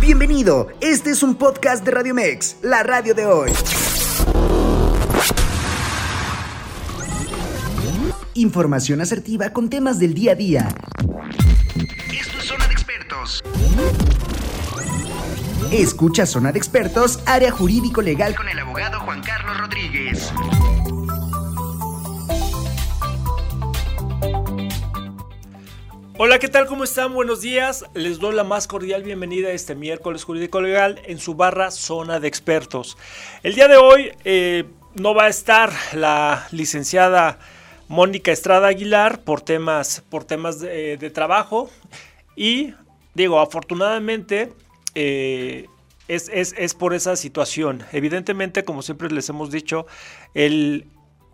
Bienvenido, este es un podcast de Radio Mex, la radio de hoy. Información asertiva con temas del día a día. Esto es Zona de Expertos. Escucha Zona de Expertos, área jurídico legal con el abogado Juan Carlos Rodríguez. Hola, ¿qué tal? ¿Cómo están? Buenos días. Les doy la más cordial bienvenida este miércoles jurídico legal en su barra Zona de Expertos. El día de hoy eh, no va a estar la licenciada Mónica Estrada Aguilar por temas, por temas de, trabajo y digo, afortunadamente eh, es, es, por esa situación. Evidentemente, como siempre les hemos dicho, el,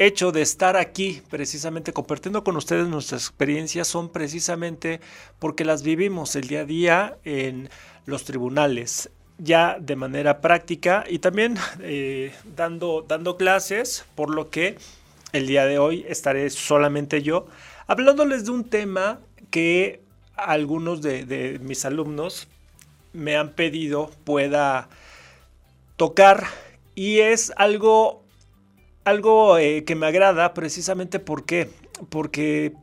hecho de estar aquí precisamente compartiendo con ustedes nuestras experiencias son precisamente porque las vivimos el día a día en los tribunales ya de manera práctica y también eh, dando, dando clases, por lo que el día de hoy estaré solamente yo hablándoles de un tema que algunos de, de mis alumnos me han pedido pueda tocar y es algo algo eh, que me agrada precisamente porque, porque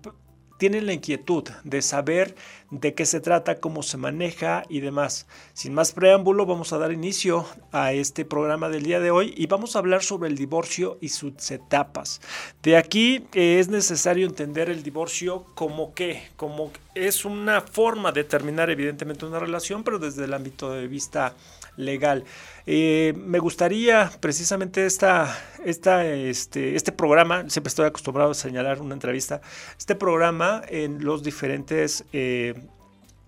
tienen la inquietud de saber de qué se trata, cómo se maneja y demás. Sin más preámbulo, vamos a dar inicio a este programa del día de hoy y vamos a hablar sobre el divorcio y sus etapas. De aquí eh, es necesario entender el divorcio como que, como es una forma de terminar evidentemente una relación, pero desde el ámbito de vista legal. Eh, me gustaría precisamente esta, esta, este, este programa, siempre estoy acostumbrado a señalar una entrevista, este programa en los diferentes... Eh,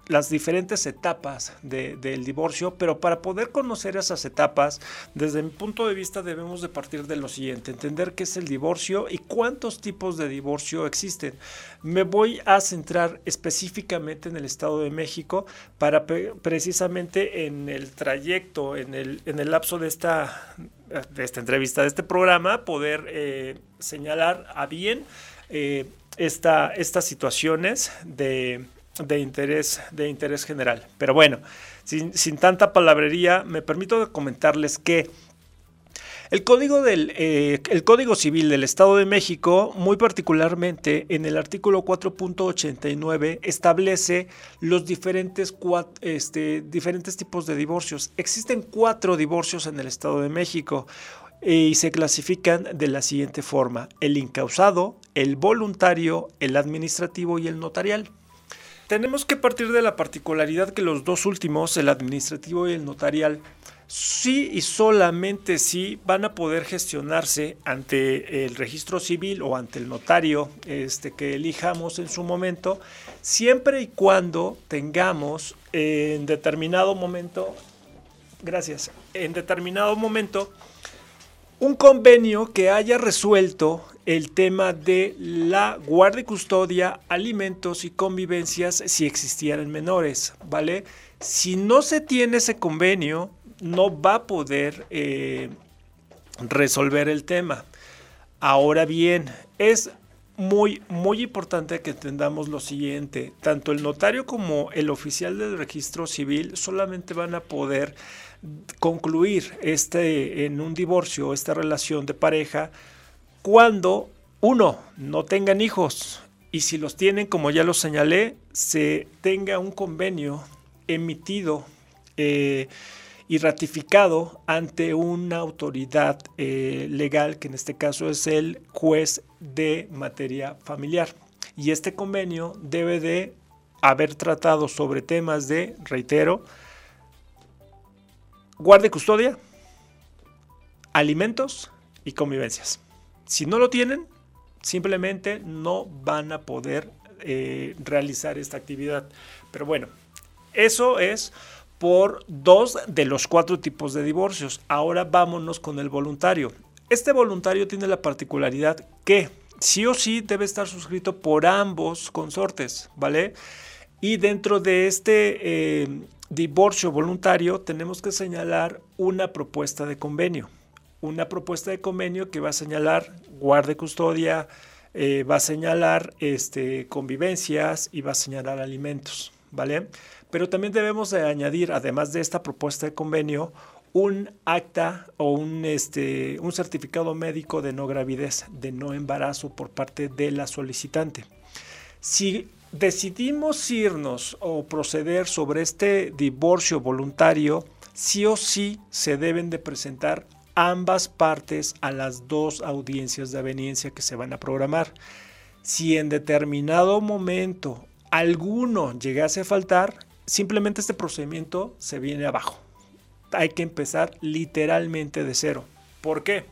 las diferentes etapas del divorcio, pero para poder conocer esas etapas, desde mi punto de vista debemos de partir de lo siguiente, entender qué es el divorcio y cuántos tipos de divorcio existen. Me voy a centrar específicamente en el Estado de México para precisamente en el trayecto, en el, en el lapso de esta, de esta entrevista, de este programa, poder eh, señalar a bien eh, esta, estas situaciones de de interés, de interés general. Pero bueno, sin, tanta palabrería, me permito comentarles que el código, del, eh, el código Civil del Estado de México, muy particularmente en el artículo 4.89, establece los diferentes, este, diferentes tipos de divorcios. Existen cuatro divorcios en el Estado de México y se clasifican de la siguiente forma. El incausado, el voluntario, el administrativo y el notarial tenemos que partir de la particularidad que los dos últimos, el administrativo y el notarial, sí y solamente sí van a poder gestionarse ante el registro civil o ante el notario este, que elijamos en su momento, siempre y cuando tengamos en determinado momento, gracias, en determinado momento, un convenio que haya resuelto el tema de la guardia y custodia, alimentos y convivencias si existieran menores, ¿vale? Si no se tiene ese convenio, no va a poder eh, resolver el tema. Ahora bien, es muy, muy importante que entendamos lo siguiente. Tanto el notario como el oficial del registro civil solamente van a poder concluir este, en un divorcio, esta relación de pareja, cuando uno, no tengan hijos y si los tienen, como ya lo señalé, se tenga un convenio emitido eh, y ratificado ante una autoridad eh, legal, que en este caso es el juez de materia familiar. Y este convenio debe de haber tratado sobre temas de, reitero, guardia y custodia, alimentos y convivencias. Si no lo tienen, simplemente no van a poder eh, realizar esta actividad. Pero bueno, eso es por dos de los cuatro tipos de divorcios. Ahora vámonos con el voluntario. Este voluntario tiene la particularidad que sí o sí debe estar suscrito por ambos consortes, ¿vale? Y dentro de este eh, divorcio voluntario tenemos que señalar una propuesta de convenio una propuesta de convenio que va a señalar guarde custodia, eh, va a señalar este, convivencias y va a señalar alimentos, ¿vale? Pero también debemos de añadir, además de esta propuesta de convenio, un acta o un, este, un certificado médico de no gravidez, de no embarazo por parte de la solicitante. Si decidimos irnos o proceder sobre este divorcio voluntario, sí o sí se deben de presentar ambas partes a las dos audiencias de aveniencia que se van a programar. Si en determinado momento alguno llegase a faltar, simplemente este procedimiento se viene abajo. Hay que empezar literalmente de cero. ¿Por qué?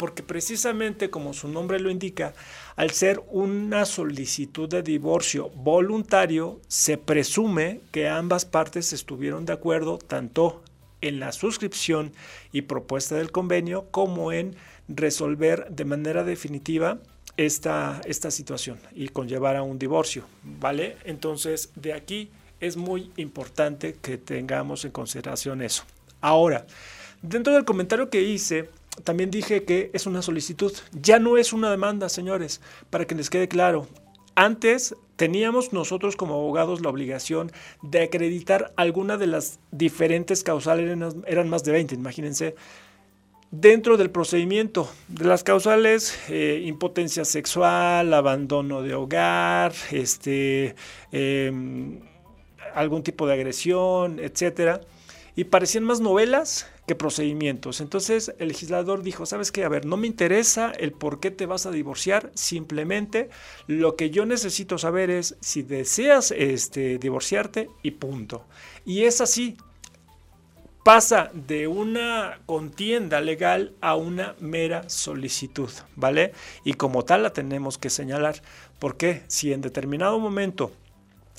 Porque precisamente como su nombre lo indica, al ser una solicitud de divorcio voluntario, se presume que ambas partes estuvieron de acuerdo tanto en la suscripción y propuesta del convenio como en resolver de manera definitiva esta, esta situación y conllevar a un divorcio, ¿vale? Entonces, de aquí es muy importante que tengamos en consideración eso. Ahora, dentro del comentario que hice, también dije que es una solicitud, ya no es una demanda, señores, para que les quede claro. Antes teníamos nosotros como abogados la obligación de acreditar alguna de las diferentes causales, eran más de 20, imagínense, dentro del procedimiento. De las causales, eh, impotencia sexual, abandono de hogar, este, em, algún tipo de agresión, etcétera. Y parecían más novelas procedimientos. Entonces el legislador dijo, ¿sabes qué? A ver, no me interesa el por qué te vas a divorciar, simplemente lo que yo necesito saber es si deseas este, divorciarte y punto. Y es así, pasa de una contienda legal a una mera solicitud, ¿vale? Y como tal la tenemos que señalar, porque si en determinado momento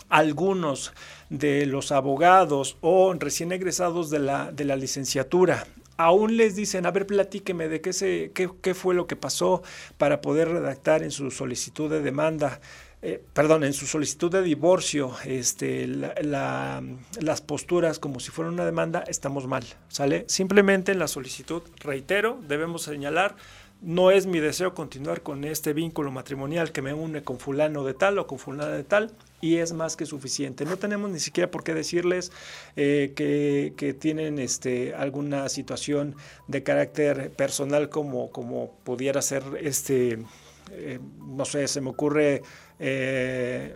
algunos de los abogados o recién egresados de la, de la licenciatura aún les dicen, a ver, platíqueme de qué, se, qué, fue lo que pasó para poder redactar en su solicitud de demanda, eh, perdón, en su solicitud de divorcio, este, las posturas como si fuera una demanda, estamos mal, ¿sale? Simplemente en la solicitud, reitero, debemos señalar, no es mi deseo continuar con este vínculo matrimonial que me une con fulano de tal o con fulana de tal, y es más que suficiente. No tenemos ni siquiera por qué decirles eh, que, tienen este, alguna situación de carácter personal como, como pudiera ser, este, eh, no sé, se me ocurre eh,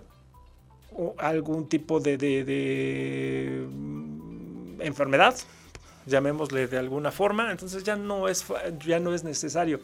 algún tipo de, de mm, enfermedad, llamémosle de alguna forma, entonces ya no es, ya no es necesario.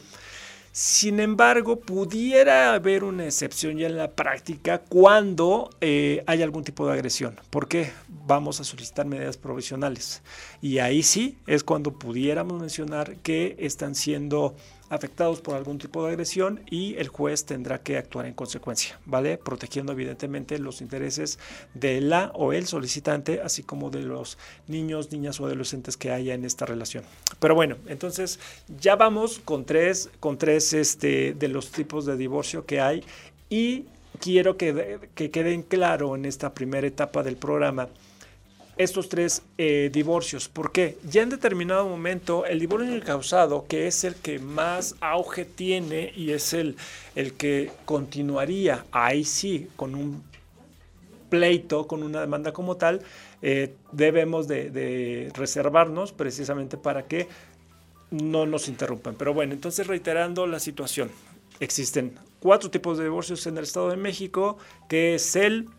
Sin embargo, pudiera haber una excepción ya en la práctica cuando eh, hay algún tipo de agresión. ¿Por qué? Vamos a solicitar medidas provisionales. Y ahí sí es cuando pudiéramos mencionar que están siendo afectados por algún tipo de agresión y el juez tendrá que actuar en consecuencia, ¿vale? Protegiendo evidentemente los intereses de la o el solicitante, así como de los niños, niñas o adolescentes que haya en esta relación. Pero bueno, entonces ya vamos con tres, con tres este, de los tipos de divorcio que hay y quiero que, que queden claro en esta primera etapa del programa estos tres eh, divorcios. porque Ya en determinado momento el divorcio causado, que es el que más auge tiene y es el, el que continuaría ahí sí con un pleito, con una demanda como tal, eh, debemos de, reservarnos precisamente para que no nos interrumpan. Pero bueno, entonces reiterando la situación, existen cuatro tipos de divorcios en el Estado de México, que es el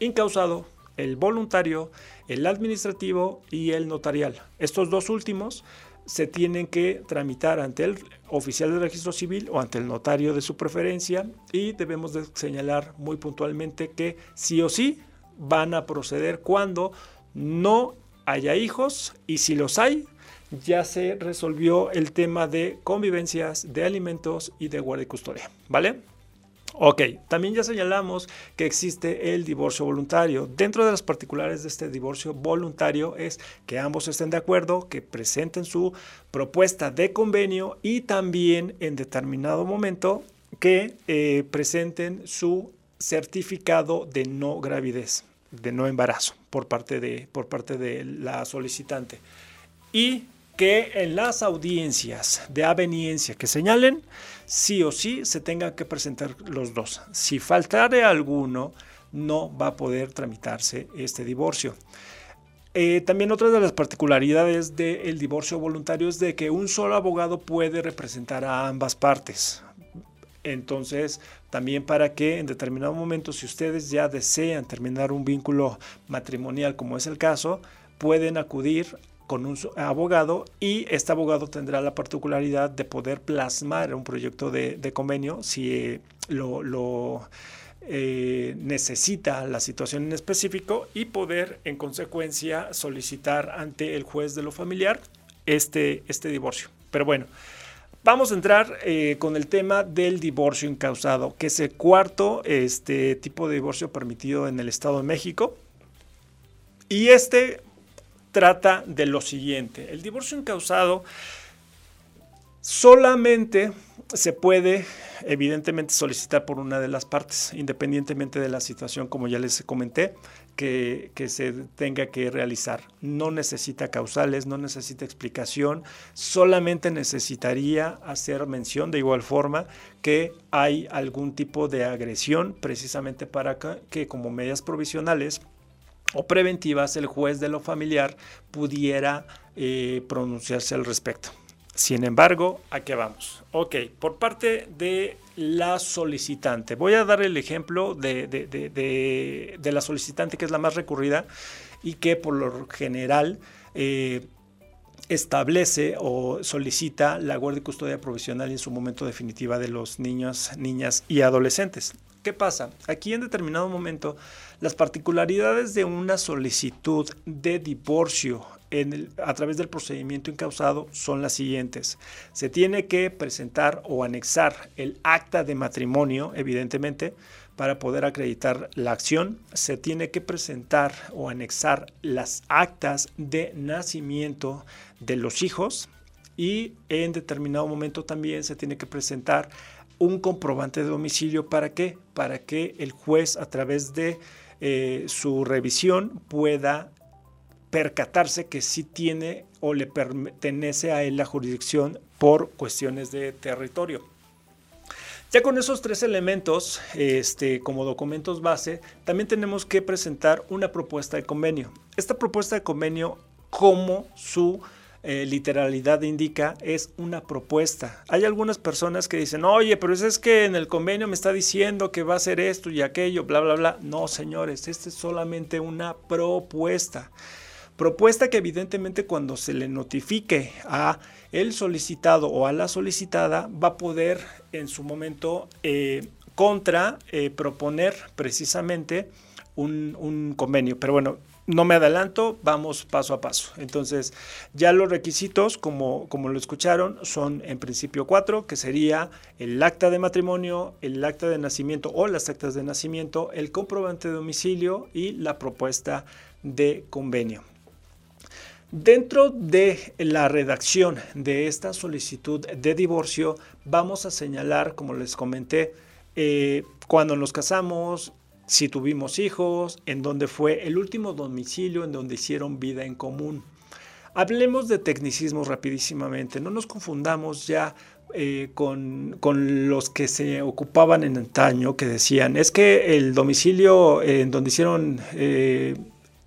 incausado, el voluntario, el administrativo y el notarial. Estos dos últimos se tienen que tramitar ante el oficial de registro civil o ante el notario de su preferencia y debemos de señalar muy puntualmente que sí o sí van a proceder cuando no haya hijos y si los hay ya se resolvió el tema de convivencias, de alimentos y de guardia y custodia, ¿vale? Ok, también ya señalamos que existe el divorcio voluntario. Dentro de las particulares de este divorcio voluntario es que ambos estén de acuerdo, que presenten su propuesta de convenio y también en determinado momento que eh, presenten su certificado de no gravidez, de no embarazo por parte de, por parte de la solicitante. Y que en las audiencias de aveniencia que señalen, sí o sí se tengan que presentar los dos. Si faltare alguno, no va a poder tramitarse este divorcio. Eh, también otra de las particularidades del divorcio voluntario es de que un solo abogado puede representar a ambas partes. Entonces, también para que en determinado momento, si ustedes ya desean terminar un vínculo matrimonial, como es el caso, pueden acudir con un abogado y este abogado tendrá la particularidad de poder plasmar un proyecto de, convenio si eh, lo, eh, necesita la situación en específico y poder en consecuencia solicitar ante el juez de lo familiar este, este divorcio. Pero bueno, vamos a entrar eh, con el tema del divorcio incausado, que es el cuarto este, tipo de divorcio permitido en el Estado de México. Y este trata de lo siguiente. El divorcio incausado solamente se puede evidentemente solicitar por una de las partes, independientemente de la situación, como ya les comenté, que, se tenga que realizar. No necesita causales, no necesita explicación, solamente necesitaría hacer mención de igual forma que hay algún tipo de agresión precisamente para que como medidas provisionales o preventivas el juez de lo familiar pudiera eh, pronunciarse al respecto. Sin embargo, ¿a qué vamos? Ok, por parte de la solicitante. Voy a dar el ejemplo de, la solicitante que es la más recurrida y que por lo general eh, establece o solicita la guardia y custodia provisional en su momento definitiva de los niños, niñas y adolescentes. ¿Qué pasa? Aquí en determinado momento las particularidades de una solicitud de divorcio a través del procedimiento incausado son las siguientes. Se tiene que presentar o anexar el acta de matrimonio, evidentemente, para poder acreditar la acción. Se tiene que presentar o anexar las actas de nacimiento de los hijos y en determinado momento también se tiene que presentar un comprobante de domicilio. ¿Para qué? Para que el juez a través de eh, su revisión pueda percatarse que sí tiene o le pertenece a él la jurisdicción por cuestiones de territorio. Ya con esos tres elementos, este, como documentos base, también tenemos que presentar una propuesta de convenio. Esta propuesta de convenio, como su eh, literalidad indica, es una propuesta. Hay algunas personas que dicen, oye, pero es que en el convenio me está diciendo que va a ser esto y aquello, bla, bla, bla. No, señores, esta es solamente una propuesta. Propuesta que evidentemente cuando se le notifique a el solicitado o a la solicitada va a poder en su momento eh, contra eh, proponer precisamente un, un convenio. Pero bueno, no me adelanto, vamos paso a paso. Entonces, ya los requisitos, como, como lo escucharon, son en principio cuatro, que sería el acta de matrimonio, el acta de nacimiento o las actas de nacimiento, el comprobante de domicilio y la propuesta de convenio. Dentro de la redacción de esta solicitud de divorcio, vamos a señalar, como les comenté, eh, cuando nos casamos, si tuvimos hijos, en dónde fue el último domicilio en donde hicieron vida en común. Hablemos de tecnicismos rapidísimamente, no nos confundamos ya eh, con, los que se ocupaban en antaño, que decían, es que el domicilio en donde hicieron eh,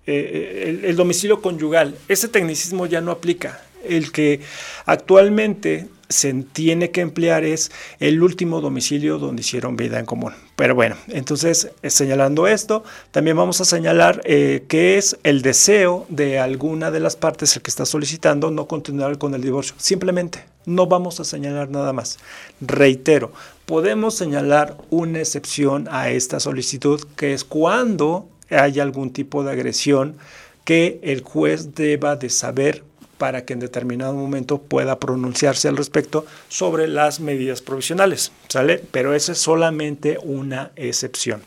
eh, el domicilio conyugal, ese tecnicismo ya no aplica. El que actualmente se tiene que emplear es el último domicilio donde hicieron vida en común. Pero bueno, entonces eh, señalando esto, también vamos a señalar eh, que es el deseo de alguna de las partes el que está solicitando no continuar con el divorcio. Simplemente no vamos a señalar nada más. Reitero, podemos señalar una excepción a esta solicitud que es cuando hay algún tipo de agresión que el juez deba de saber para que en determinado momento pueda pronunciarse al respecto sobre las medidas provisionales, ¿sale? Pero esa es solamente una excepción.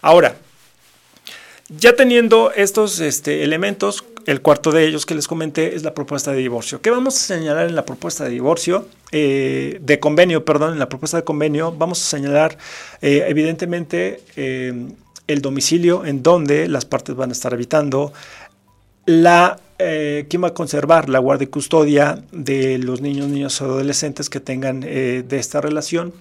Ahora, ya teniendo estos este, elementos, el cuarto de ellos que les comenté es la propuesta de divorcio. ¿Qué vamos a señalar en la propuesta de divorcio? Eh, de convenio, perdón, en la propuesta de convenio vamos a señalar eh, evidentemente eh, el domicilio en donde las partes van a estar habitando, la eh, ¿quién va a conservar la guardia y custodia de los niños, niños adolescentes que tengan eh, de esta relación?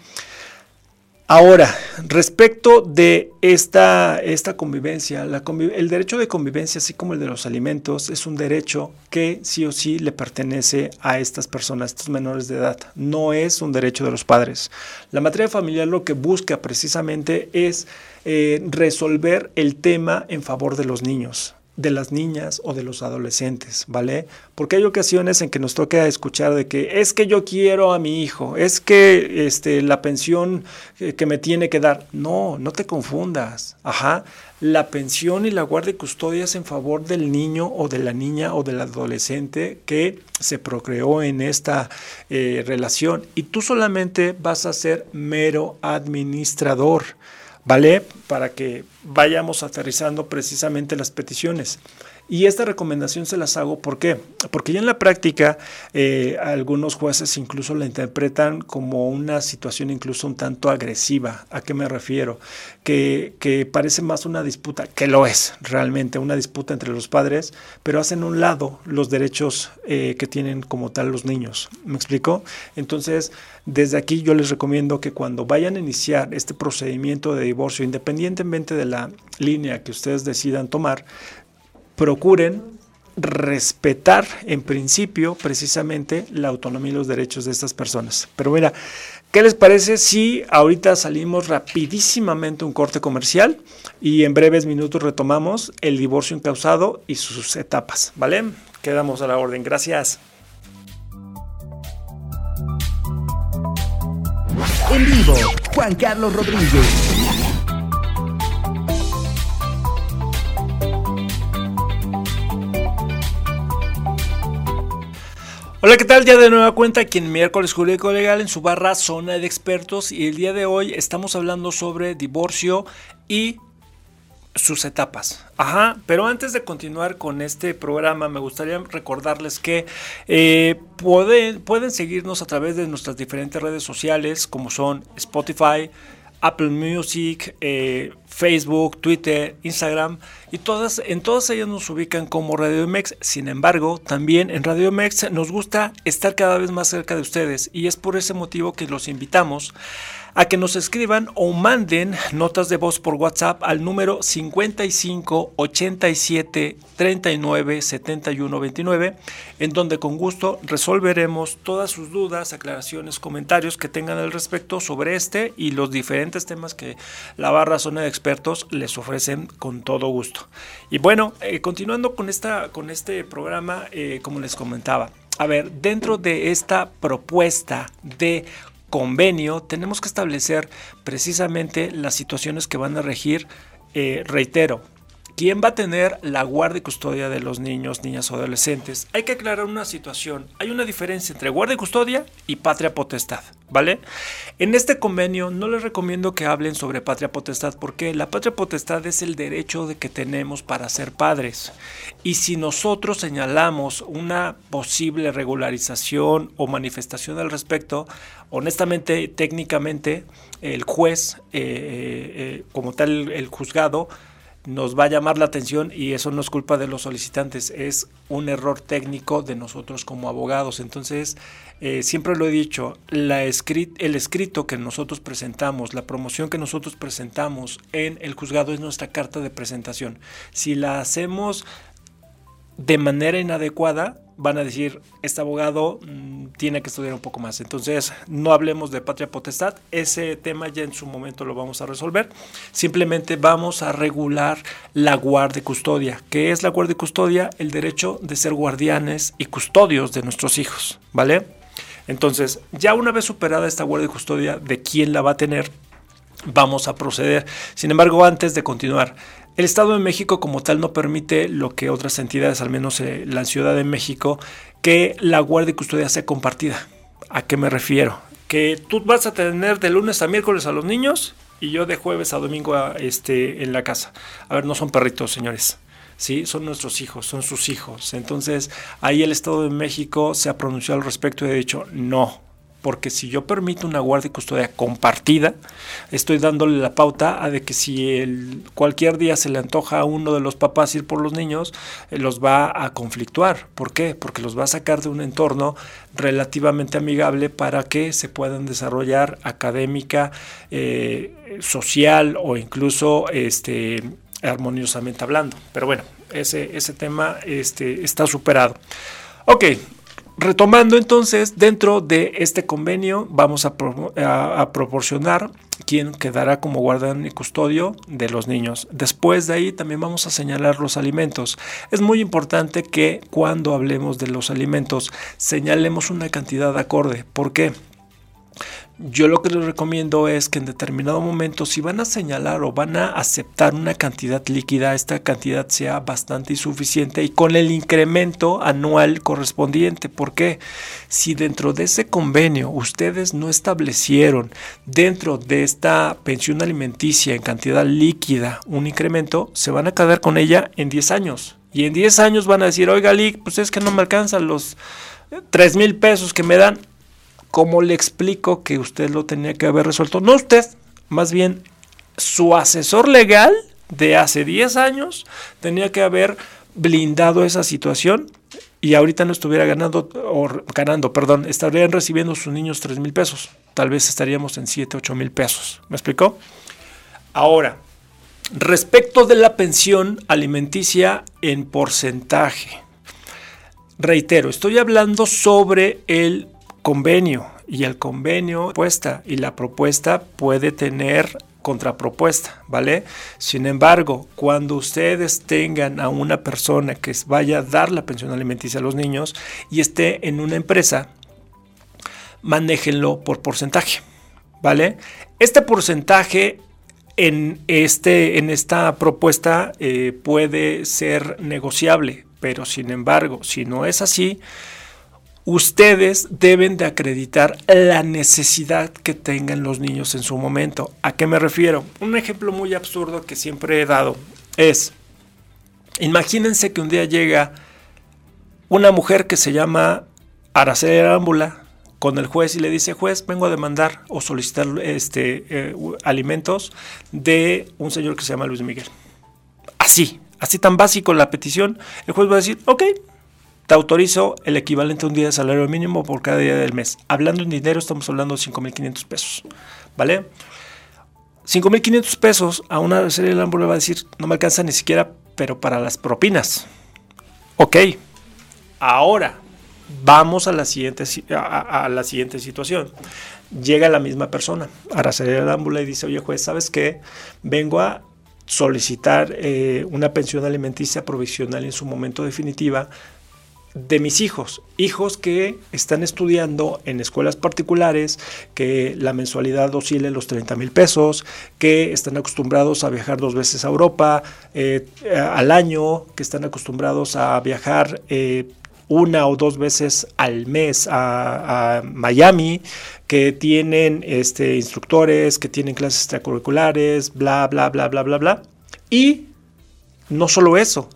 Ahora, respecto de esta, esta convivencia, el derecho de convivencia, así como el de los alimentos, es un derecho que sí o sí le pertenece a estas personas, estos menores de edad. No es un derecho de los padres. La materia familiar lo que busca precisamente es eh, resolver el tema en favor de los niños de las niñas o de los adolescentes, ¿vale? Porque hay ocasiones en que nos toca escuchar de que es que yo quiero a mi hijo, es que este, la pensión que me tiene que dar. No, no te confundas. Ajá. La pensión y la guardia y custodia es en favor del niño o de la niña o del adolescente que se procreó en esta eh, relación y tú solamente vas a ser mero administrador. ¿Vale? Para que vayamos aterrizando precisamente las peticiones. Y esta recomendación se las hago, ¿por qué? Porque ya en la práctica eh, algunos jueces incluso la interpretan como una situación incluso un tanto agresiva. ¿A qué me refiero? Que, que parece más una disputa, que lo es realmente, una disputa entre los padres, pero hacen un lado los derechos eh, que tienen como tal los niños. ¿Me explico? Entonces, desde aquí yo les recomiendo que cuando vayan a iniciar este procedimiento de divorcio, independientemente de la línea que ustedes decidan tomar, procuren respetar en principio precisamente la autonomía y los derechos de estas personas. Pero mira, ¿qué les parece si ahorita salimos rapidísimamente un corte comercial y en breves minutos retomamos el divorcio incausado y sus etapas, ¿vale? Quedamos a la orden. Gracias. En vivo, Juan Carlos Rodríguez. Hola, ¿qué tal? Ya de nueva cuenta aquí en Miércoles Jurídico Legal en su barra Zona de Expertos y el día de hoy estamos hablando sobre divorcio y sus etapas. Ajá, pero antes de continuar con este programa, me gustaría recordarles que eh, pueden, pueden seguirnos a través de nuestras diferentes redes sociales, como son Spotify, Apple Music, eh, Facebook, Twitter, Instagram y todas en todas ellas nos ubican como Radio Mex. Sin embargo, también en Radio Mex nos gusta estar cada vez más cerca de ustedes y es por ese motivo que los invitamos a que nos escriban o manden notas de voz por WhatsApp al número 55 87 39 71 29, en donde con gusto resolveremos todas sus dudas, aclaraciones, comentarios que tengan al respecto sobre este y los diferentes temas que la barra zona de expertos les ofrecen con todo gusto. Y bueno, eh, continuando con, esta, con este programa, eh, como les comentaba, a ver, dentro de esta propuesta de convenio, tenemos que establecer precisamente las situaciones que van a regir, eh, reitero, ¿Quién va a tener la guardia y custodia de los niños, niñas o adolescentes? Hay que aclarar una situación. Hay una diferencia entre guardia y custodia y patria potestad, ¿vale? En este convenio no les recomiendo que hablen sobre patria potestad porque la patria potestad es el derecho de que tenemos para ser padres. Y si nosotros señalamos una posible regularización o manifestación al respecto, honestamente, técnicamente, el juez, eh, eh, eh, como tal el juzgado, nos va a llamar la atención y eso no es culpa de los solicitantes, es un error técnico de nosotros como abogados. Entonces, eh, siempre lo he dicho, la el escrito que nosotros presentamos, la promoción que nosotros presentamos en el juzgado es nuestra carta de presentación. Si la hacemos de manera inadecuada, van a decir, este abogado mm, tiene que estudiar un poco más. Entonces, no hablemos de patria potestad, ese tema ya en su momento lo vamos a resolver. Simplemente vamos a regular la guardia y custodia. ¿Qué es la guardia y custodia? El derecho de ser guardianes y custodios de nuestros hijos, ¿vale? Entonces, ya una vez superada esta guardia y custodia de quién la va a tener, vamos a proceder. Sin embargo, antes de continuar, el Estado de México como tal no permite lo que otras entidades, al menos eh, la Ciudad de México, que la guardia y custodia sea compartida. ¿A qué me refiero? Que tú vas a tener de lunes a miércoles a los niños y yo de jueves a domingo este, en la casa. A ver, no son perritos, señores. ¿sí? Son nuestros hijos, son sus hijos. Entonces, ahí el Estado de México se ha pronunciado al respecto y ha dicho, no, porque si yo permito una guardia y custodia compartida, estoy dándole la pauta a de que si el, cualquier día se le antoja a uno de los papás ir por los niños, eh, los va a conflictuar. ¿Por qué? Porque los va a sacar de un entorno relativamente amigable para que se puedan desarrollar académica, eh, social o incluso este, armoniosamente hablando. Pero bueno, ese, ese tema este, está superado. Ok, retomando entonces, dentro de este convenio vamos a, proporcionar quién quedará como guardián y custodio de los niños. Después de ahí también vamos a señalar los alimentos. Es muy importante que cuando hablemos de los alimentos señalemos una cantidad acorde. ¿Por qué? Yo lo que les recomiendo es que en determinado momento, si van a señalar o van a aceptar una cantidad líquida, esta cantidad sea bastante insuficiente y con el incremento anual correspondiente. ¿Por qué? Si dentro de ese convenio ustedes no establecieron dentro de esta pensión alimenticia en cantidad líquida un incremento, se van a quedar con ella en 10 años. Y en 10 años van a decir, oiga, Lick, pues es que no me alcanzan los 3 mil pesos que me dan ¿cómo le explico que usted lo tenía que haber resuelto? No usted, más bien su asesor legal de hace 10 años tenía que haber blindado esa situación y ahorita no estuviera ganando, o ganando, perdón, estarían recibiendo sus niños 3 mil pesos. Tal vez estaríamos en 7, 8 mil pesos. ¿Me explicó? Ahora, respecto de la pensión alimenticia en porcentaje. Reitero, estoy hablando sobre el convenio y el convenio propuesta y la propuesta puede tener contrapropuesta, ¿vale? Sin embargo, cuando ustedes tengan a una persona que vaya a dar la pensión alimenticia a los niños y esté en una empresa, manéjenlo por porcentaje, ¿vale? Este porcentaje en, este, en esta propuesta eh, puede ser negociable, pero sin embargo, si no es así, ustedes deben de acreditar la necesidad que tengan los niños en su momento. ¿A qué me refiero? Un ejemplo muy absurdo que siempre he dado es, imagínense que un día llega una mujer que se llama Araceli Arámbula con el juez y le dice, juez, vengo a demandar o solicitar este, eh, alimentos de un señor que se llama Luis Miguel. Así, así tan básico la petición, el juez va a decir, ok, te autorizo el equivalente a un día de salario mínimo por cada día del mes. Hablando en dinero, estamos hablando de 5.500 pesos. ¿Vale? 5.500 pesos a una serie de le va a decir, no me alcanza ni siquiera, pero para las propinas. Ok, ahora vamos a la siguiente, a, la siguiente situación. Llega la misma persona, Araceli Arámbula, y dice, oye juez, ¿sabes qué? Vengo a solicitar eh, una pensión alimenticia provisional en su momento definitiva de mis hijos, hijos que están estudiando en escuelas particulares, que la mensualidad oscila en los 30 mil pesos, que están acostumbrados a viajar dos veces a Europa eh, al año, que están acostumbrados a viajar eh, una o dos veces al mes a, Miami, que tienen este, instructores, que tienen clases extracurriculares, bla, bla, bla, bla, bla, bla. Y no solo eso,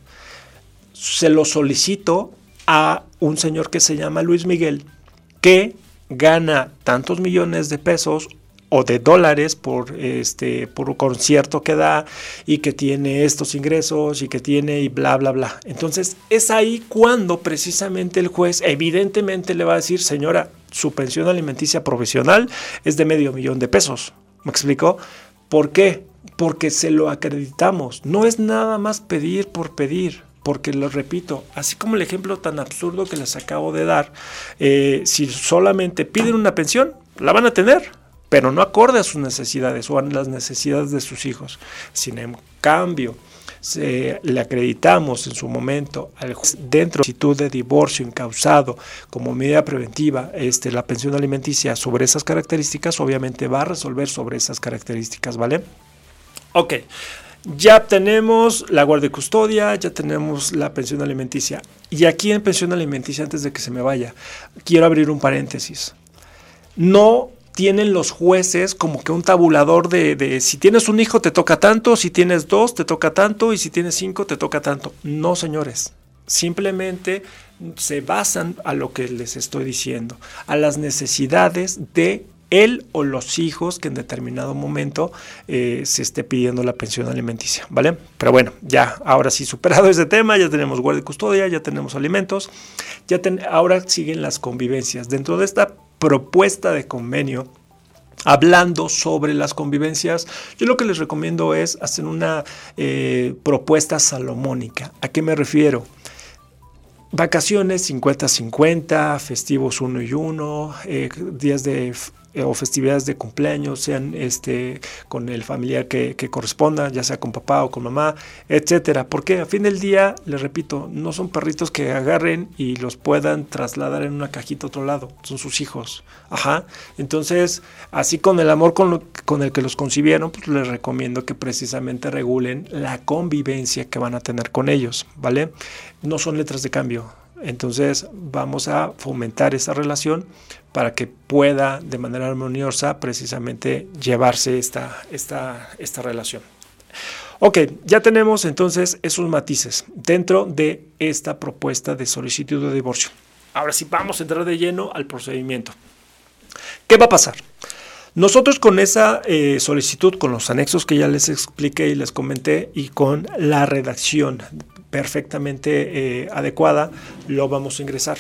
se lo solicito a un señor que se llama Luis Miguel, que gana tantos millones de pesos o de dólares por este por concierto que da y que tiene estos ingresos y que tiene y bla bla bla. Entonces, es ahí cuando precisamente el juez evidentemente le va a decir, "Señora, su pensión alimenticia profesional es de medio millón de pesos." ¿Me explico? ¿Por qué? Porque se lo acreditamos. No es nada más pedir por pedir. Porque lo repito, así como el ejemplo tan absurdo que les acabo de dar, eh, si solamente piden una pensión, la van a tener, pero no acorde a sus necesidades o a las necesidades de sus hijos. Sin en cambio, le acreditamos en su momento al dentro de de divorcio incausado como medida preventiva este, la pensión alimenticia sobre esas características, obviamente va a resolver sobre esas características, ¿vale? Ok. Ya tenemos la guardia y custodia, ya tenemos la pensión alimenticia. Y aquí en pensión alimenticia, antes de que se me vaya, quiero abrir un paréntesis. No tienen los jueces como que un tabulador de, de, si tienes un hijo te toca tanto, si tienes dos te toca tanto y si tienes cinco te toca tanto. No, señores. Simplemente se basan a lo que les estoy diciendo, a las necesidades de él o los hijos que en determinado momento eh, se esté pidiendo la pensión alimenticia, ¿vale? Pero bueno, ya, ahora sí superado ese tema, ya tenemos guardia y custodia, ya tenemos alimentos, ya ahora siguen las convivencias. Dentro de esta propuesta de convenio, hablando sobre las convivencias, yo lo que les recomiendo es hacer una eh, propuesta salomónica. ¿A qué me refiero? Vacaciones 50-50, festivos uno y uno, eh, días de eh, o festividades de cumpleaños, sean este, con el familiar que, corresponda, ya sea con papá o con mamá, etcétera. Porque a fin del día, les repito, no son perritos que agarren y los puedan trasladar en una cajita a otro lado, son sus hijos. Ajá. Entonces, así con el amor con, con el que los concibieron, pues les recomiendo que precisamente regulen la convivencia que van a tener con ellos, ¿vale? No son letras de cambio. Entonces vamos a fomentar esa relación para que pueda de manera armoniosa precisamente llevarse esta, esta, esta relación. Ok, ya tenemos entonces esos matices dentro de esta propuesta de solicitud de divorcio. Ahora sí, vamos a entrar de lleno al procedimiento. ¿Qué va a pasar? Nosotros con esa eh, solicitud, con los anexos que ya les expliqué y les comenté, y con la redacción perfectamente eh, adecuada, lo vamos a ingresar.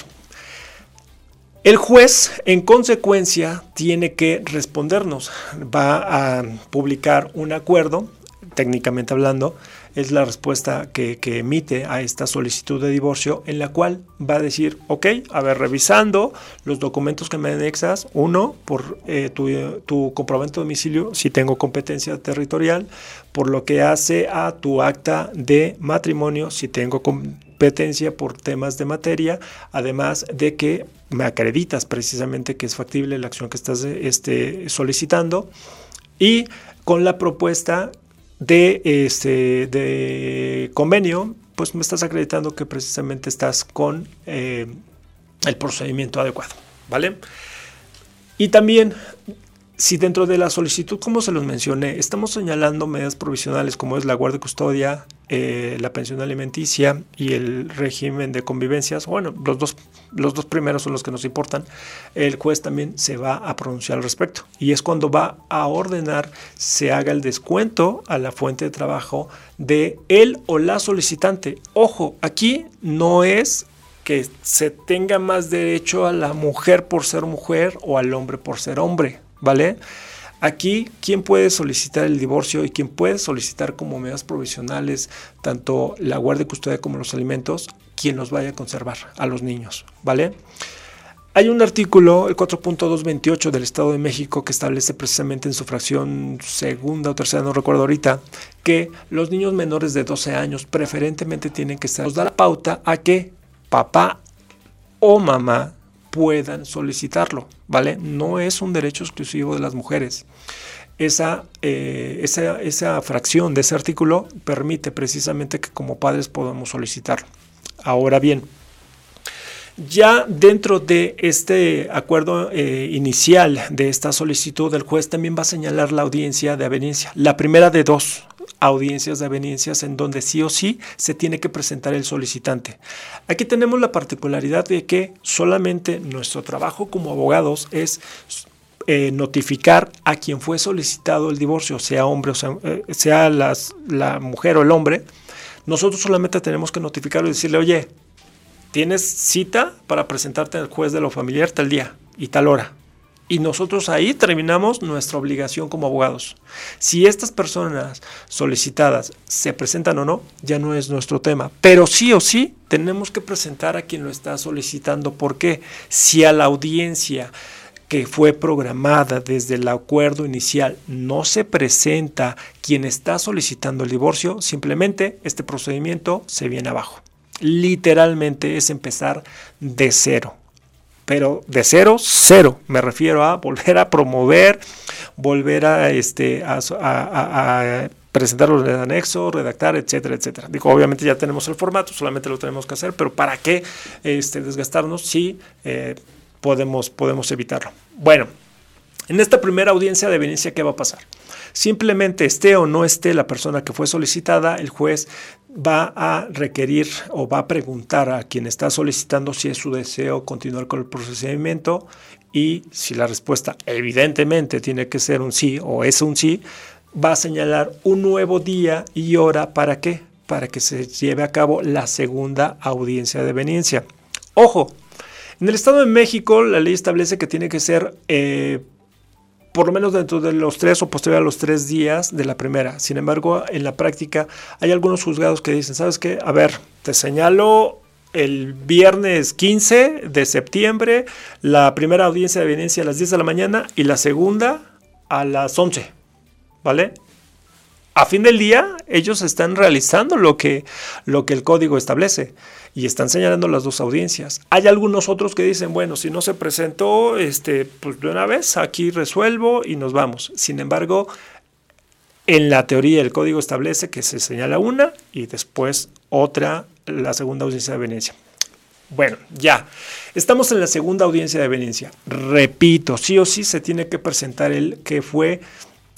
El juez, en consecuencia, tiene que respondernos. Va a publicar un acuerdo, técnicamente hablando, es la respuesta que, emite a esta solicitud de divorcio, en la cual va a decir, ok, a ver, revisando los documentos que me anexas, uno, por eh, tu, tu comprobante de domicilio, si tengo competencia territorial, por lo que hace a tu acta de matrimonio, si tengo competencia por temas de materia, además de que me acreditas precisamente que es factible la acción que estás este, solicitando. Y con la propuesta de, este, de convenio, pues me estás acreditando que precisamente estás con eh, el procedimiento adecuado, ¿vale? Y también si dentro de la solicitud, como se los mencioné, estamos señalando medidas provisionales como es la guardia custodia, eh, la pensión alimenticia y el régimen de convivencias, bueno, los dos, los dos primeros son los que nos importan, el juez también se va a pronunciar al respecto. Y es cuando va a ordenar se haga el descuento a la fuente de trabajo de él o la solicitante. Ojo, aquí no es que se tenga más derecho a la mujer por ser mujer o al hombre por ser hombre. ¿Vale? Aquí, ¿quién puede solicitar el divorcio y quién puede solicitar como medidas provisionales tanto la guardia y custodia como los alimentos? Quien los vaya a conservar, a los niños, ¿vale? Hay un artículo, el 4.228 del Estado de México, que establece precisamente en su fracción segunda o tercera, no recuerdo ahorita, que los niños menores de 12 años preferentemente tienen que estar, nos da la pauta a que papá o mamá puedan solicitarlo, ¿vale? No es un derecho exclusivo de las mujeres. Esa, eh, esa, esa, fracción de ese artículo permite precisamente que como padres podamos solicitarlo. Ahora bien, ya dentro de este acuerdo eh, inicial de esta solicitud, el juez también va a señalar la audiencia de aveniencia, la primera de dos, audiencias de aveniencias en donde sí o sí se tiene que presentar el solicitante. Aquí tenemos la particularidad de que solamente nuestro trabajo como abogados es eh, notificar a quien fue solicitado el divorcio, sea hombre o sea, eh, sea la mujer o el hombre. Nosotros solamente tenemos que notificarlo y decirle, oye, tienes cita para presentarte al juez de lo familiar tal día y tal hora y nosotros ahí terminamos nuestra obligación como abogados. Si estas personas solicitadas se presentan o no, ya no es nuestro tema, pero sí o sí tenemos que presentar a quien lo está solicitando. porque Si a la audiencia que fue programada desde el acuerdo inicial no se presenta quien está solicitando el divorcio, simplemente este procedimiento se viene abajo. Literalmente es empezar de cero pero de cero, cero. Me refiero a volver a promover, volver a, este, a, presentar los anexos, redactar, etcétera, etcétera. Digo, obviamente ya tenemos el formato, solamente lo tenemos que hacer, pero ¿para qué este, desgastarnos si eh, podemos, podemos evitarlo? Bueno, en esta primera audiencia de evidencia, ¿qué va a pasar? Simplemente esté o no esté la persona que fue solicitada, el juez va a requerir o va a preguntar a quien está solicitando si es su deseo continuar con el procedimiento y si la respuesta evidentemente tiene que ser un sí o es un sí, va a señalar un nuevo día y hora para qué? Para que se lleve a cabo la segunda audiencia de veniencia. Ojo, en el Estado de México la ley establece que tiene que ser eh, por lo menos dentro de los tres o posterior a los tres días de la primera. Sin embargo, en la práctica hay algunos juzgados que dicen, ¿sabes qué? A ver, te señalo el viernes 15 de septiembre, la primera audiencia de evidencia a las 10 de la mañana y la segunda a las 11, ¿vale? A fin del día, ellos están realizando lo que, lo que el código establece y están señalando las dos audiencias. Hay algunos otros que dicen, bueno, si no se presentó, este, pues de una vez aquí resuelvo y nos vamos. Sin embargo, en la teoría el código establece que se señala una y después otra, la segunda audiencia de Venecia. Bueno, ya. Estamos en la segunda audiencia de Venecia. Repito, sí o sí se tiene que presentar el que fue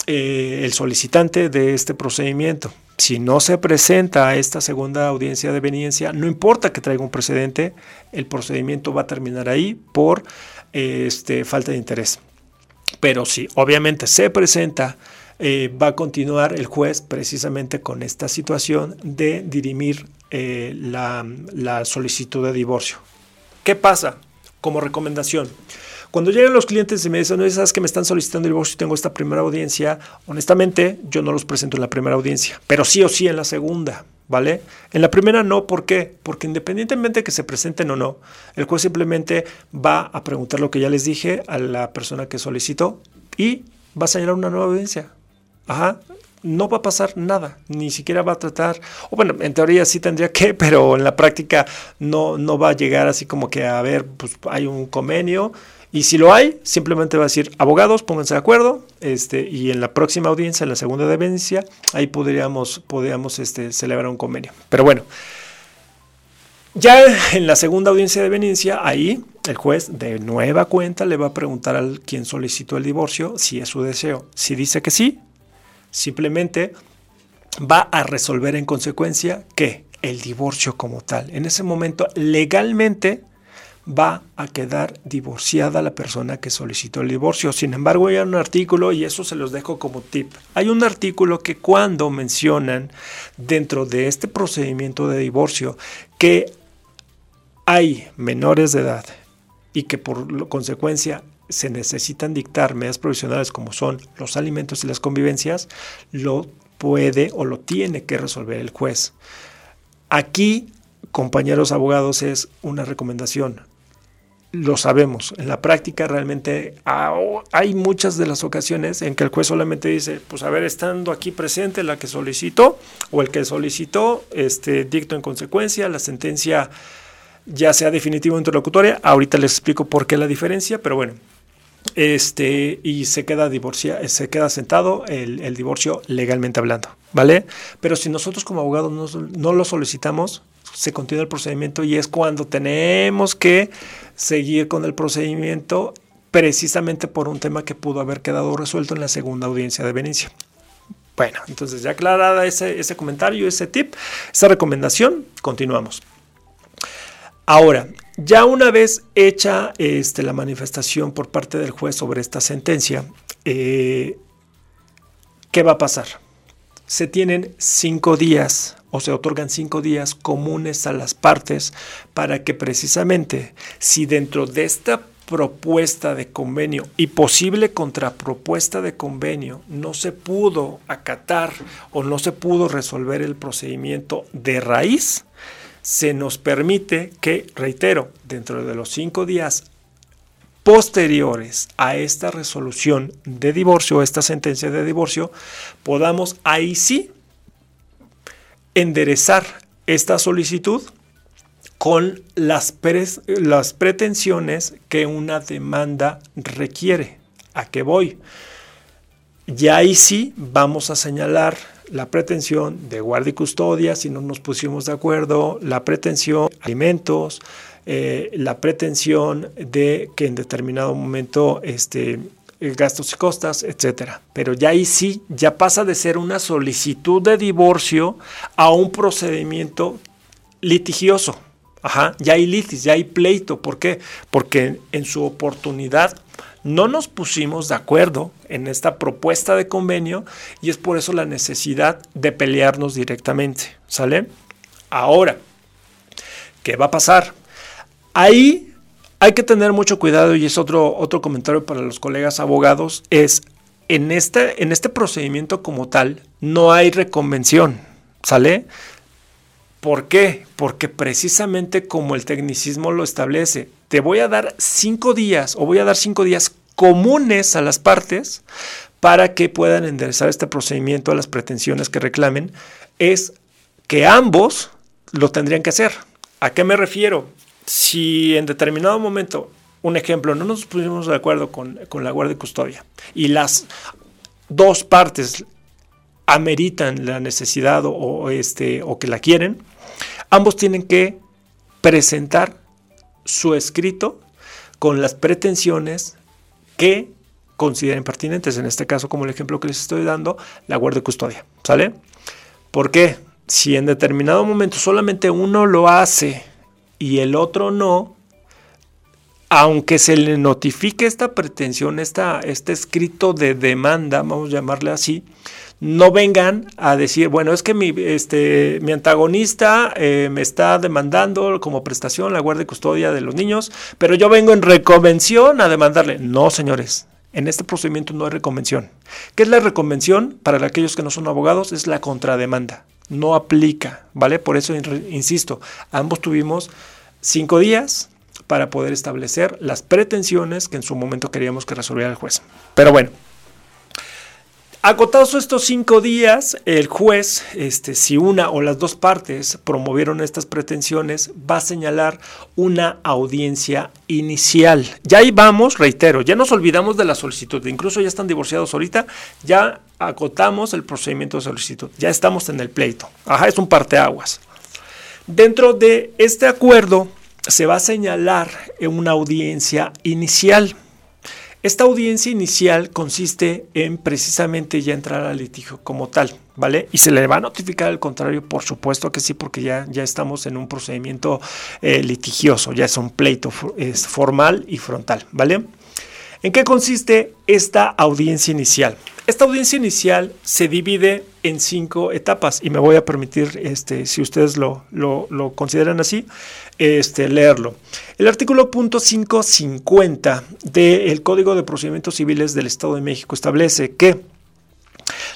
eh, el solicitante de este procedimiento. Si no se presenta a esta segunda audiencia de veniencia, no importa que traiga un precedente, el procedimiento va a terminar ahí por este, falta de interés. Pero si obviamente se presenta, eh, va a continuar el juez precisamente con esta situación de dirimir eh, la, la solicitud de divorcio. ¿Qué pasa? Como recomendación, cuando llegan los clientes y me dicen, no, sabes que me están solicitando el divorcio y tengo esta primera audiencia, honestamente yo no los presento en la primera audiencia, pero sí o sí en la segunda, ¿vale? En la primera no, ¿por qué? Porque independientemente de que se presenten o no, el juez simplemente va a preguntar lo que ya les dije a la persona que solicitó y va a señalar una nueva audiencia. Ajá, no va a pasar nada, ni siquiera va a tratar, o bueno, en teoría sí tendría que, pero en la práctica no, no va a llegar así como que a ver, pues hay un convenio y si lo hay, simplemente va a decir, abogados, pónganse de acuerdo, este, y en la próxima audiencia, en la segunda de Venecia, ahí podríamos, podríamos este, celebrar un convenio. Pero bueno, ya en la segunda audiencia de Venecia, ahí el juez de nueva cuenta le va a preguntar al quien solicitó el divorcio si es su deseo. Si dice que sí, simplemente va a resolver en consecuencia que el divorcio como tal. En ese momento, legalmente, va a quedar divorciada la persona que solicitó el divorcio. Sin embargo, hay un artículo, y eso se los dejo como tip, hay un artículo que cuando mencionan dentro de este procedimiento de divorcio que hay menores de edad y que por consecuencia se necesitan dictar medidas provisionales como son los alimentos y las convivencias, lo puede o lo tiene que resolver el juez. Aquí, compañeros abogados, es una recomendación lo sabemos. En la práctica realmente hay muchas de las ocasiones en que el juez solamente dice, pues a ver, estando aquí presente la que solicitó o el que solicitó, este, dicto en consecuencia, la sentencia ya sea definitiva o interlocutoria. Ahorita les explico por qué la diferencia, pero bueno. Este, y se queda divorcia, se queda sentado el, divorcio legalmente hablando, ¿vale? Pero si nosotros como abogados no lo solicitamos, se continúa el procedimiento y es cuando tenemos que seguir con el procedimiento precisamente por un tema que pudo haber quedado resuelto en la segunda audiencia de Venecia. Bueno, entonces ya aclarada ese, ese comentario, ese tip, esa recomendación, continuamos. Ahora, ya una vez hecha este, la manifestación por parte del juez sobre esta sentencia, eh, ¿qué va a pasar? Se tienen cinco días o se otorgan cinco días comunes a las partes para que precisamente si dentro de esta propuesta de convenio y posible contrapropuesta de convenio no se pudo acatar o no se pudo resolver el procedimiento de raíz, se nos permite que, reitero, dentro de los cinco días posteriores a esta resolución de divorcio, esta sentencia de divorcio, podamos ahí sí enderezar esta solicitud con las, las pretensiones que una demanda requiere. ¿A qué voy? Ya ahí sí vamos a señalar la pretensión de guardia y custodia, si no nos pusimos de acuerdo, la pretensión de alimentos, eh, la pretensión de que en determinado momento este, eh, gastos y costas, etcétera. Pero ya ahí sí, ya pasa de ser una solicitud de divorcio a un procedimiento litigioso. Ajá, ya hay litis, ya hay pleito. ¿Por qué? Porque en su oportunidad no nos pusimos de acuerdo en esta propuesta de convenio y es por eso la necesidad de pelearnos directamente. ¿Sale? Ahora, ¿qué va a pasar? Ahí hay que tener mucho cuidado y es otro, otro comentario para los colegas abogados, es en este, en este procedimiento como tal no hay reconvención, ¿sale? ¿Por qué? Porque precisamente como el tecnicismo lo establece, te voy a dar cinco días o voy a dar cinco días comunes a las partes para que puedan enderezar este procedimiento a las pretensiones que reclamen, es que ambos lo tendrían que hacer. ¿A qué me refiero? Si en determinado momento, un ejemplo, no nos pusimos de acuerdo con, con la guardia y custodia y las dos partes ameritan la necesidad o, este, o que la quieren, ambos tienen que presentar su escrito con las pretensiones que consideren pertinentes, en este caso como el ejemplo que les estoy dando, la guardia de custodia, ¿sale? ¿Por qué? Si en determinado momento solamente uno lo hace y el otro no, aunque se le notifique esta pretensión, esta, este escrito de demanda, vamos a llamarle así, no vengan a decir, bueno, es que mi, este, mi antagonista eh, me está demandando como prestación la guardia y custodia de los niños, pero yo vengo en reconvención a demandarle. No, señores, en este procedimiento no hay reconvención. ¿Qué es la reconvención? Para aquellos que no son abogados, es la contrademanda. No aplica, ¿vale? Por eso, insisto, ambos tuvimos cinco días para poder establecer las pretensiones que en su momento queríamos que resolviera el juez. Pero bueno, Acotados estos cinco días, el juez, este, si una o las dos partes promovieron estas pretensiones, va a señalar una audiencia inicial. Ya ahí vamos, reitero, ya nos olvidamos de la solicitud, incluso ya están divorciados ahorita, ya acotamos el procedimiento de solicitud, ya estamos en el pleito. Ajá, es un parteaguas. Dentro de este acuerdo se va a señalar una audiencia inicial. Esta audiencia inicial consiste en precisamente ya entrar al litigio como tal, ¿vale? Y se le va a notificar al contrario, por supuesto que sí, porque ya, ya estamos en un procedimiento eh, litigioso, ya es un pleito es formal y frontal, ¿vale? ¿En qué consiste esta audiencia inicial? Esta audiencia inicial se divide en cinco etapas y me voy a permitir, este, si ustedes lo, lo, consideran así, este, leerlo. El artículo punto 550 del Código de Procedimientos Civiles del Estado de México establece que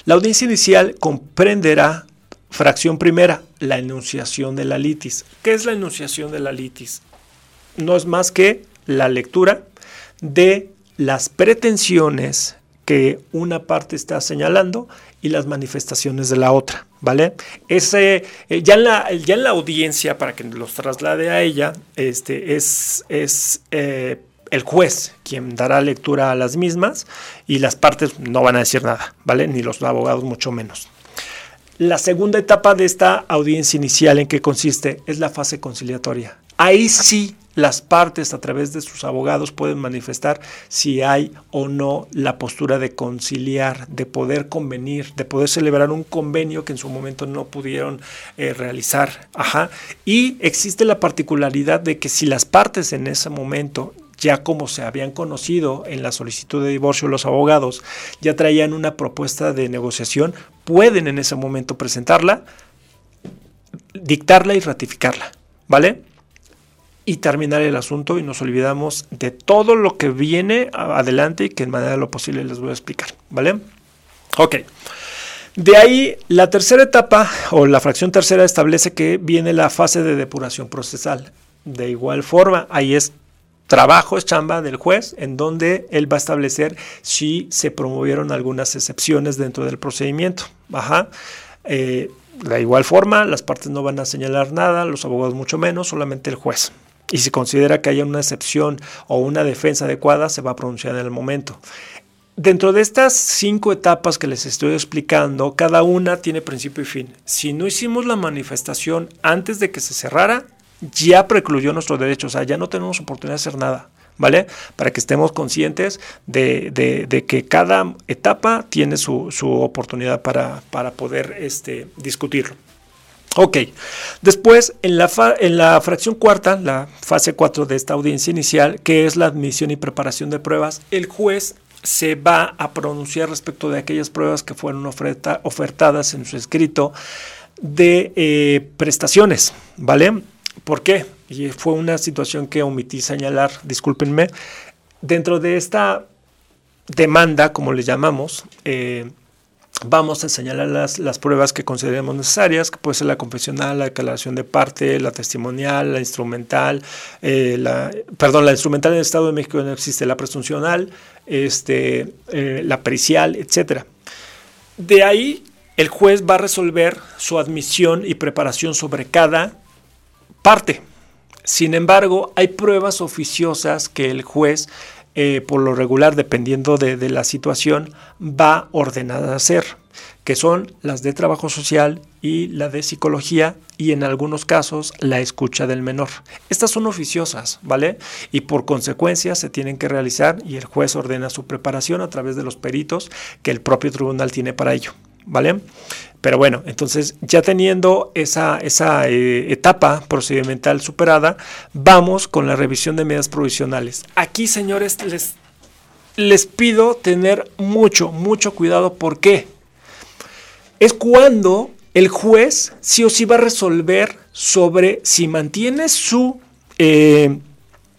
la audiencia inicial comprenderá fracción primera, la enunciación de la litis. ¿Qué es la enunciación de la litis? No es más que la lectura de las pretensiones que una parte está señalando y las manifestaciones de la otra, ¿vale? Ese, eh, ya, en la, ya en la audiencia, para que los traslade a ella, este, es, es eh, el juez quien dará lectura a las mismas y las partes no van a decir nada, ¿vale? Ni los abogados mucho menos. La segunda etapa de esta audiencia inicial, ¿en qué consiste? Es la fase conciliatoria. Ahí sí las partes a través de sus abogados pueden manifestar si hay o no la postura de conciliar, de poder convenir, de poder celebrar un convenio que en su momento no pudieron eh, realizar. Ajá. Y existe la particularidad de que si las partes en ese momento ya como se habían conocido en la solicitud de divorcio los abogados, ya traían una propuesta de negociación, pueden en ese momento presentarla, dictarla y ratificarla, ¿vale? Y terminar el asunto y nos olvidamos de todo lo que viene adelante y que en manera de lo posible les voy a explicar, ¿vale? Ok. De ahí, la tercera etapa o la fracción tercera establece que viene la fase de depuración procesal. De igual forma, ahí es trabajo, es chamba del juez, en donde él va a establecer si se promovieron algunas excepciones dentro del procedimiento. Ajá. Eh, de igual forma, las partes no van a señalar nada, los abogados mucho menos, solamente el juez y si considera que haya una excepción o una defensa adecuada, se va a pronunciar en el momento. Dentro de estas cinco etapas que les estoy explicando, cada una tiene principio y fin. Si no hicimos la manifestación antes de que se cerrara, ya precluyó nuestro derecho, o sea, ya no tenemos oportunidad de hacer nada. ¿vale? Para que estemos conscientes de, que cada etapa tiene su, oportunidad para, para poder este, discutirlo. Ok, después en la, en la fracción cuarta, la fase 4 de esta audiencia inicial, que es la admisión y preparación de pruebas, el juez se va a pronunciar respecto de aquellas pruebas que fueron ofertadas en su escrito de eh, prestaciones, ¿vale? ¿Por qué? Y fue una situación que omití señalar, discúlpenme. Dentro de esta demanda, como le llamamos, eh, vamos a señalar las, las, pruebas que consideremos necesarias, que puede ser la confesional, la declaración de parte, la testimonial, la instrumental, eh, la, perdón, la instrumental en el Estado de México no existe, la presuncional, este, eh, la pericial, etc. De ahí el juez va a resolver su admisión y preparación sobre cada parte. Sin embargo, hay pruebas oficiosas que el juez eh, por lo regular, dependiendo de, la situación, va ordenada a hacer, que son las de trabajo social y la de psicología y en algunos casos la escucha del menor. Estas son oficiosas, ¿vale? Y por consecuencia se tienen que realizar y el juez ordena su preparación a través de los peritos que el propio tribunal tiene para ello, ¿vale? Pero bueno, entonces ya teniendo esa, esa eh, etapa procedimental superada, vamos con la revisión de medidas provisionales. Aquí, señores, les, les pido tener mucho, mucho cuidado. ¿Por qué? Es cuando el juez sí o sí va a resolver sobre si mantiene su eh,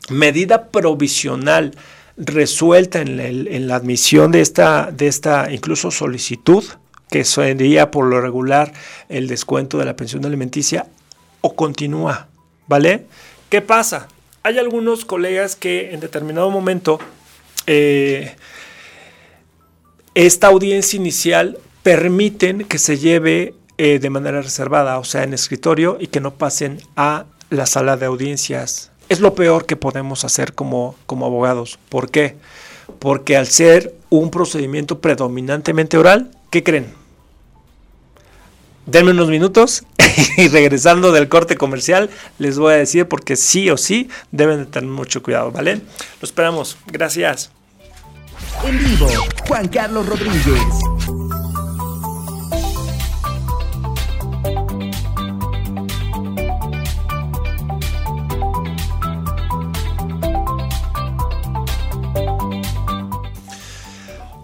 medida provisional resuelta en la, en la admisión de esta, de esta incluso solicitud que sería por lo regular el descuento de la pensión alimenticia, o continúa, ¿vale? ¿Qué pasa? Hay algunos colegas que en determinado momento eh, esta audiencia inicial permiten que se lleve eh, de manera reservada, o sea, en escritorio, y que no pasen a la sala de audiencias. Es lo peor que podemos hacer como, como abogados. ¿Por qué? Porque al ser un procedimiento predominantemente oral, ¿qué creen? Denme unos minutos y regresando del corte comercial les voy a decir porque sí o sí deben de tener mucho cuidado, ¿vale? Lo esperamos. Gracias. En vivo, Juan Carlos Rodríguez.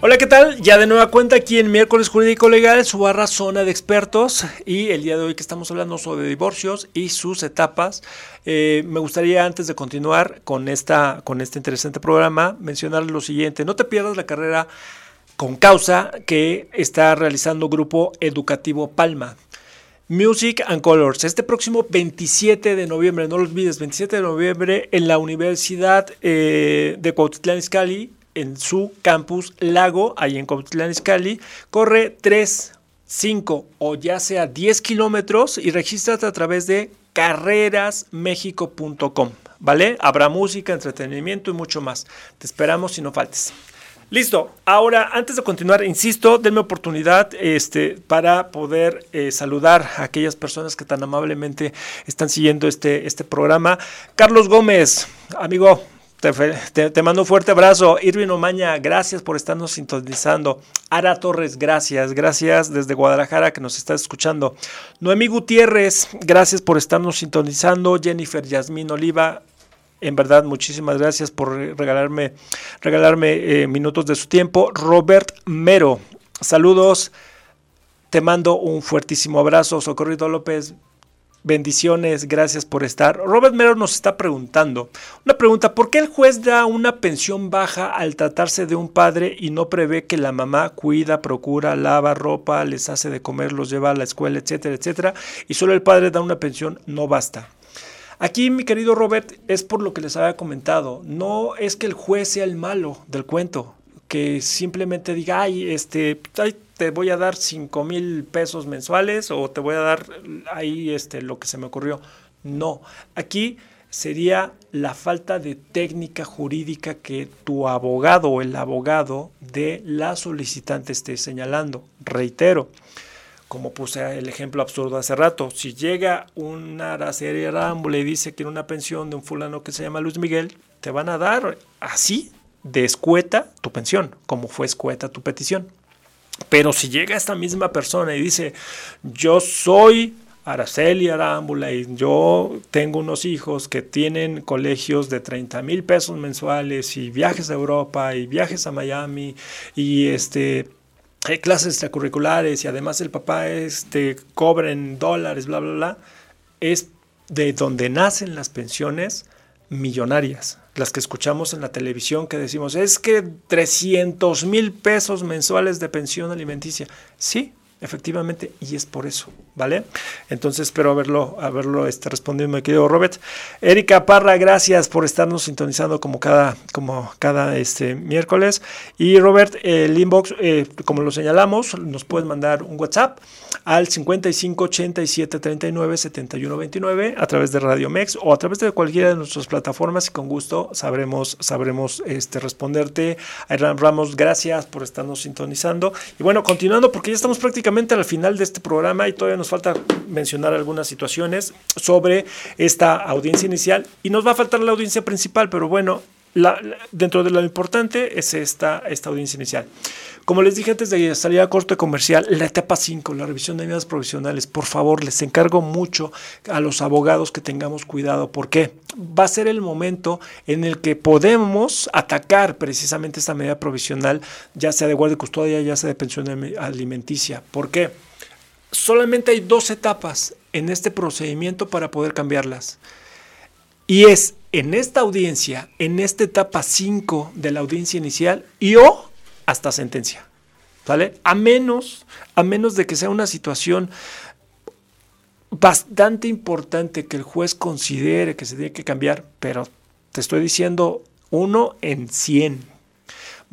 Hola, ¿qué tal? Ya de nueva cuenta aquí en Miércoles Jurídico Legal, su barra zona de expertos y el día de hoy que estamos hablando sobre divorcios y sus etapas, eh, me gustaría antes de continuar con, esta, con este interesante programa mencionar lo siguiente, no te pierdas la carrera con causa que está realizando Grupo Educativo Palma. Music and Colors, este próximo 27 de noviembre, no lo olvides, 27 de noviembre en la Universidad eh, de Cuautitlán Izcalli, en su campus Lago, ahí en Cuautitlán Izcalli, corre 3, 5 o ya sea 10 kilómetros y regístrate a través de carrerasmexico.com, ¿vale? Habrá música, entretenimiento y mucho más. Te esperamos y no faltes. Listo. Ahora, antes de continuar, insisto, denme oportunidad este, para poder eh, saludar a aquellas personas que tan amablemente están siguiendo este, este programa. Carlos Gómez, amigo, te, mando un fuerte abrazo. Irvin Omaña, gracias por estarnos sintonizando. Ara Torres, gracias. Gracias desde Guadalajara que nos estás escuchando. Noemí Gutiérrez, gracias por estarnos sintonizando. Jennifer Yasmín Oliva, en verdad, muchísimas gracias por regalarme, regalarme eh, minutos de su tiempo. Robert Mero, saludos. Te mando un fuertísimo abrazo. Socorrido López, Bendiciones, gracias por estar. Robert Mero nos está preguntando, una pregunta, ¿por qué el juez da una pensión baja al tratarse de un padre y no prevé que la mamá cuida, procura, lava ropa, les hace de comer, los lleva a la escuela, etcétera, etcétera, y solo el padre da una pensión? No basta. Aquí, mi querido Robert, es por lo que les había comentado, no es que el juez sea el malo del cuento, que simplemente diga, ay, este, te voy a dar 5 mil pesos mensuales o te voy a dar ahí este, lo que se me ocurrió. No, aquí sería la falta de técnica jurídica que tu abogado o el abogado de la solicitante esté señalando. Reitero, como puse el ejemplo absurdo hace rato, si llega una Araceli Arámbula y dice que una pensión de un fulano que se llama Luis Miguel, te van a dar así de escueta tu pensión, como fue escueta tu petición. Pero si llega esta misma persona y dice, yo soy Araceli Arámbula y yo tengo unos hijos que tienen colegios de 30 mil pesos mensuales y viajes a Europa y viajes a Miami y este hay clases extracurriculares y además el papá este, cobra en dólares, bla, bla, bla, es de donde nacen las pensiones millonarias, las que escuchamos en la televisión que decimos, es que 300 mil pesos mensuales de pensión alimenticia. Sí, efectivamente, y es por eso, ¿vale? Entonces espero haberlo, haberlo este, respondido, mi querido Robert. Erika Parra, gracias por estarnos sintonizando como cada, como cada este, miércoles. Y Robert, el inbox, eh, como lo señalamos, nos puedes mandar un WhatsApp al 55 87 39 71 29 a través de Radio Mex o a través de cualquiera de nuestras plataformas y con gusto sabremos, sabremos este, responderte. Ayran Ramos, gracias por estarnos sintonizando. Y bueno, continuando, porque ya estamos prácticamente al final de este programa y todavía nos falta mencionar algunas situaciones sobre esta audiencia inicial y nos va a faltar la audiencia principal, pero bueno, dentro de lo importante es esta, esta audiencia inicial. Como les dije antes de salir a corte comercial, la etapa 5, la revisión de medidas provisionales, por favor, les encargo mucho a los abogados que tengamos cuidado, porque va a ser el momento en el que podemos atacar precisamente esta medida provisional, ya sea de guardia y custodia, ya sea de pensión alimenticia. ¿Por qué? Solamente hay dos etapas en este procedimiento para poder cambiarlas. Y es en esta audiencia, en esta etapa 5 de la audiencia inicial, y o hasta sentencia. ¿Vale? A menos, a menos de que sea una situación bastante importante que el juez considere que se tiene que cambiar, pero te estoy diciendo, uno en 100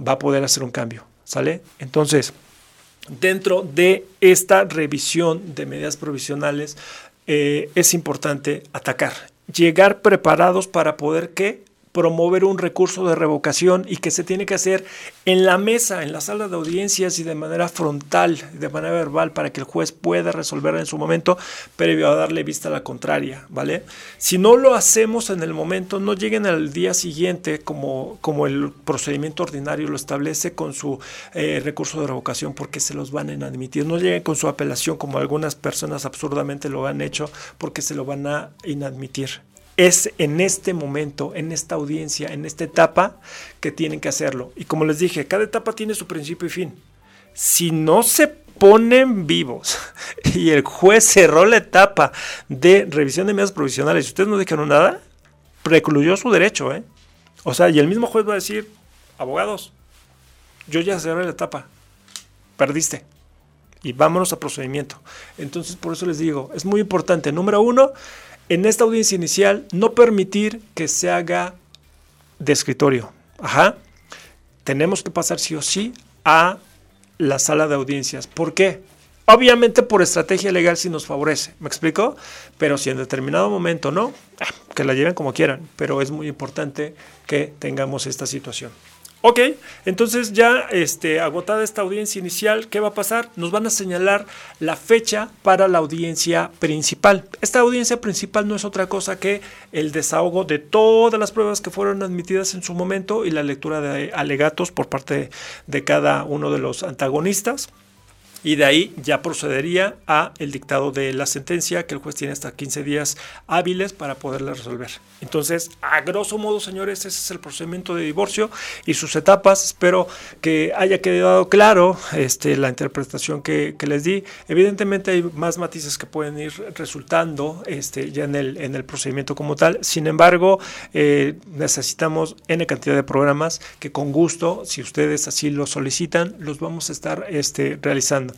va a poder hacer un cambio, ¿sale? Entonces, dentro de esta revisión de medidas provisionales, eh, es importante atacar, llegar preparados para poder que promover un recurso de revocación y que se tiene que hacer en la mesa, en la sala de audiencias y de manera frontal, de manera verbal, para que el juez pueda resolver en su momento, previo a darle vista a la contraria, ¿vale? Si no lo hacemos en el momento, no lleguen al día siguiente como, como el procedimiento ordinario lo establece con su eh, recurso de revocación, porque se los van a inadmitir. No lleguen con su apelación como algunas personas absurdamente lo han hecho, porque se lo van a inadmitir es en este momento, en esta audiencia, en esta etapa que tienen que hacerlo. Y como les dije, cada etapa tiene su principio y fin. Si no se ponen vivos y el juez cerró la etapa de revisión de medidas provisionales y ustedes no dijeron nada, precluyó su derecho. ¿eh? O sea, y el mismo juez va a decir, abogados, yo ya cerré la etapa, perdiste. Y vámonos a procedimiento. Entonces, por eso les digo, es muy importante. Número uno, en esta audiencia inicial no permitir que se haga de escritorio. Ajá. Tenemos que pasar sí o sí a la sala de audiencias. ¿Por qué? Obviamente por estrategia legal si nos favorece, ¿me explico? Pero si en determinado momento no, ah, que la lleven como quieran, pero es muy importante que tengamos esta situación. Ok, entonces ya este, agotada esta audiencia inicial, ¿qué va a pasar? Nos van a señalar la fecha para la audiencia principal. Esta audiencia principal no es otra cosa que el desahogo de todas las pruebas que fueron admitidas en su momento y la lectura de alegatos por parte de cada uno de los antagonistas y de ahí ya procedería a el dictado de la sentencia que el juez tiene hasta 15 días hábiles para poderla resolver. Entonces, a grosso modo, señores, ese es el procedimiento de divorcio y sus etapas. Espero que haya quedado claro este, la interpretación que, les di. Evidentemente hay más matices que pueden ir resultando este, ya en el, en el procedimiento como tal. Sin embargo, eh, necesitamos N cantidad de programas que con gusto, si ustedes así lo solicitan, los vamos a estar este, realizando.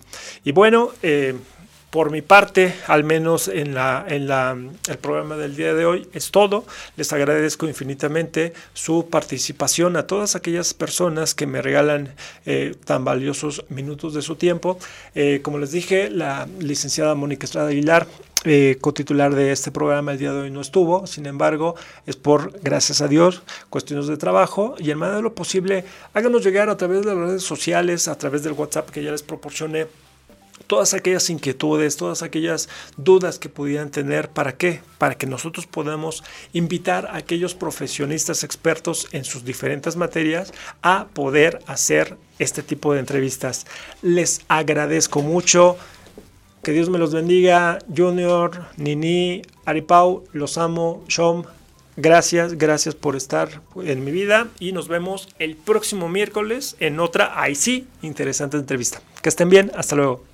Y bueno, eh, por mi parte, al menos en, la, en la, el programa del día de hoy, es todo. Les agradezco infinitamente su participación a todas aquellas personas que me regalan eh, tan valiosos minutos de su tiempo. Eh, como les dije, la licenciada Mónica Estrada Aguilar eh, cotitular de este programa el día de hoy no estuvo, sin embargo, es por, gracias a Dios, cuestiones de trabajo y en medida de lo posible, háganos llegar a través de las redes sociales, a través del WhatsApp que ya les proporcioné todas aquellas inquietudes, todas aquellas dudas que pudieran tener. ¿Para qué? Para que nosotros podamos invitar a aquellos profesionistas expertos en sus diferentes materias a poder hacer este tipo de entrevistas. Les agradezco mucho. Que Dios me los bendiga. Junior, Nini, Aripau, los amo. Shom, Gracias, gracias por estar en mi vida y nos vemos el próximo miércoles en otra, ahí sí, interesante entrevista. Que estén bien, hasta luego.